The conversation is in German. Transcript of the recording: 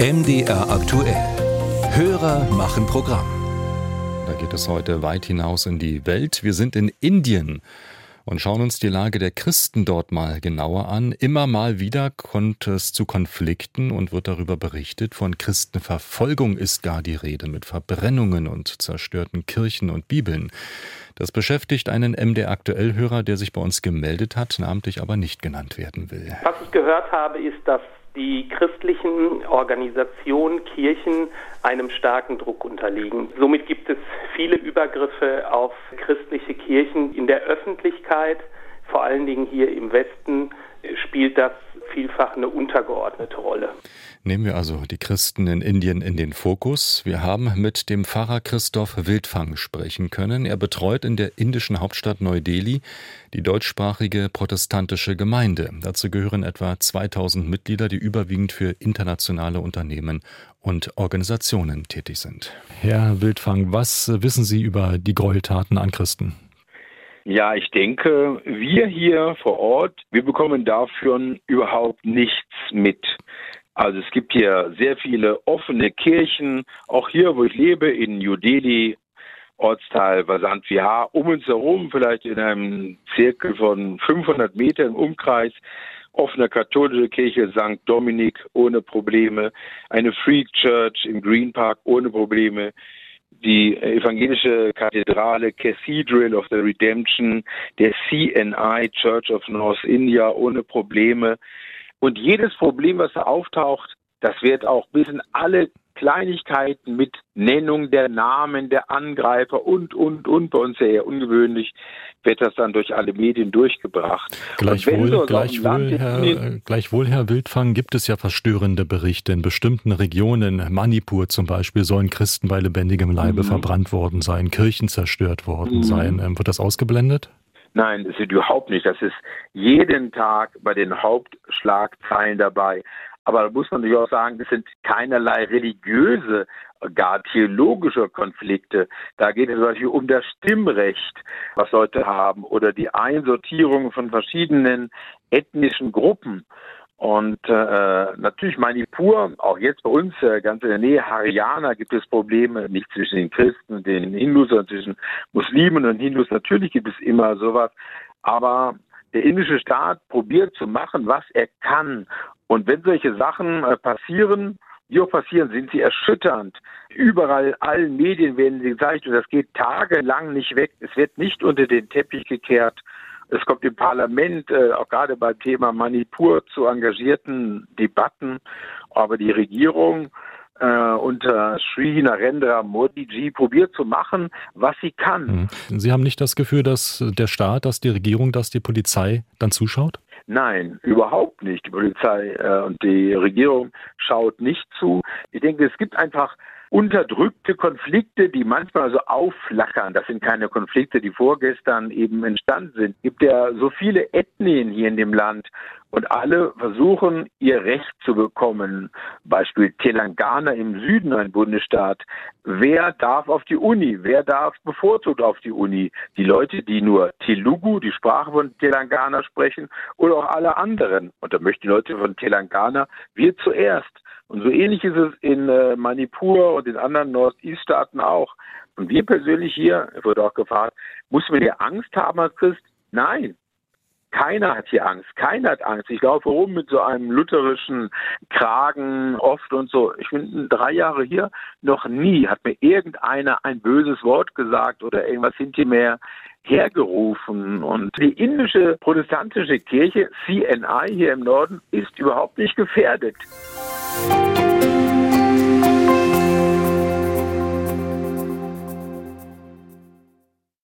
MDR aktuell. Hörer machen Programm. Da geht es heute weit hinaus in die Welt. Wir sind in Indien und schauen uns die Lage der Christen dort mal genauer an. Immer mal wieder kommt es zu Konflikten und wird darüber berichtet. Von Christenverfolgung ist gar die Rede mit Verbrennungen und zerstörten Kirchen und Bibeln. Das beschäftigt einen MD Aktuell-Hörer, der sich bei uns gemeldet hat, namentlich aber nicht genannt werden will. Was ich gehört habe, ist, dass die christlichen Organisationen, Kirchen einem starken Druck unterliegen. Somit gibt es viele Übergriffe auf christliche Kirchen in der Öffentlichkeit, vor allen Dingen hier im Westen spielt das vielfach eine untergeordnete Rolle. Nehmen wir also die Christen in Indien in den Fokus. Wir haben mit dem Pfarrer Christoph Wildfang sprechen können. Er betreut in der indischen Hauptstadt Neu-Delhi die deutschsprachige protestantische Gemeinde. Dazu gehören etwa 2000 Mitglieder, die überwiegend für internationale Unternehmen und Organisationen tätig sind. Herr Wildfang, was wissen Sie über die Gräueltaten an Christen? Ja, ich denke, wir hier vor Ort, wir bekommen dafür überhaupt nichts mit. Also es gibt hier sehr viele offene Kirchen, auch hier, wo ich lebe, in New Delhi, Ortsteil Vasant Vihar, um uns herum, vielleicht in einem Zirkel von 500 Metern im Umkreis, offene katholische Kirche St. Dominik ohne Probleme, eine Freak Church im Green Park ohne Probleme, die evangelische Kathedrale Cathedral of the Redemption, der CNI Church of North India ohne Probleme, und jedes Problem, was da auftaucht, das wird auch bis in alle Kleinigkeiten mit Nennung der Namen der Angreifer und, und, und, bei uns sehr ungewöhnlich, wird das dann durch alle Medien durchgebracht. Gleichwohl, gleichwohl, Herr, äh, gleichwohl, Herr Wildfang, gibt es ja verstörende Berichte. In bestimmten Regionen, Manipur zum Beispiel, sollen Christen bei lebendigem Leibe mhm. verbrannt worden sein, Kirchen zerstört worden mhm. sein. Ähm, wird das ausgeblendet? Nein, das ist überhaupt nicht. Das ist jeden Tag bei den Hauptschlagzeilen dabei. Aber da muss man natürlich auch sagen, das sind keinerlei religiöse, gar theologische Konflikte. Da geht es zum Beispiel um das Stimmrecht, was Leute haben, oder die Einsortierung von verschiedenen ethnischen Gruppen. Und äh, natürlich Manipur, auch jetzt bei uns äh, ganz in der Nähe, Haryana gibt es Probleme, nicht zwischen den Christen und den Hindus, sondern zwischen Muslimen und Hindus. Natürlich gibt es immer sowas. Aber der indische Staat probiert zu machen, was er kann. Und wenn solche Sachen äh, passieren, die auch passieren, sind sie erschütternd. Überall, allen Medien werden sie gezeigt und das geht tagelang nicht weg. Es wird nicht unter den Teppich gekehrt. Es kommt im Parlament, äh, auch gerade beim Thema Manipur, zu engagierten Debatten. Aber die Regierung äh, unter Sri Narendra Modi Ji probiert zu machen, was sie kann. Mhm. Sie haben nicht das Gefühl, dass der Staat, dass die Regierung, dass die Polizei dann zuschaut? Nein, überhaupt nicht. Die Polizei äh, und die Regierung schaut nicht zu. Ich denke, es gibt einfach unterdrückte Konflikte, die manchmal so aufflackern. Das sind keine Konflikte, die vorgestern eben entstanden sind. Es gibt ja so viele Ethnien hier in dem Land und alle versuchen, ihr Recht zu bekommen. Beispiel Telangana im Süden, ein Bundesstaat. Wer darf auf die Uni? Wer darf bevorzugt auf die Uni? Die Leute, die nur Telugu, die Sprache von Telangana sprechen, oder auch alle anderen. Und da möchten die Leute von Telangana, wir zuerst. Und so ähnlich ist es in äh, Manipur und in anderen Northeast-Staaten auch. Und wir persönlich hier, wurde auch gefragt, muss man hier Angst haben als Christ? Nein. Keiner hat hier Angst. Keiner hat Angst. Ich laufe rum mit so einem lutherischen Kragen oft und so. Ich bin drei Jahre hier. Noch nie hat mir irgendeiner ein böses Wort gesagt oder irgendwas hinter mir hergerufen. Und die indische protestantische Kirche, CNI hier im Norden, ist überhaupt nicht gefährdet. Música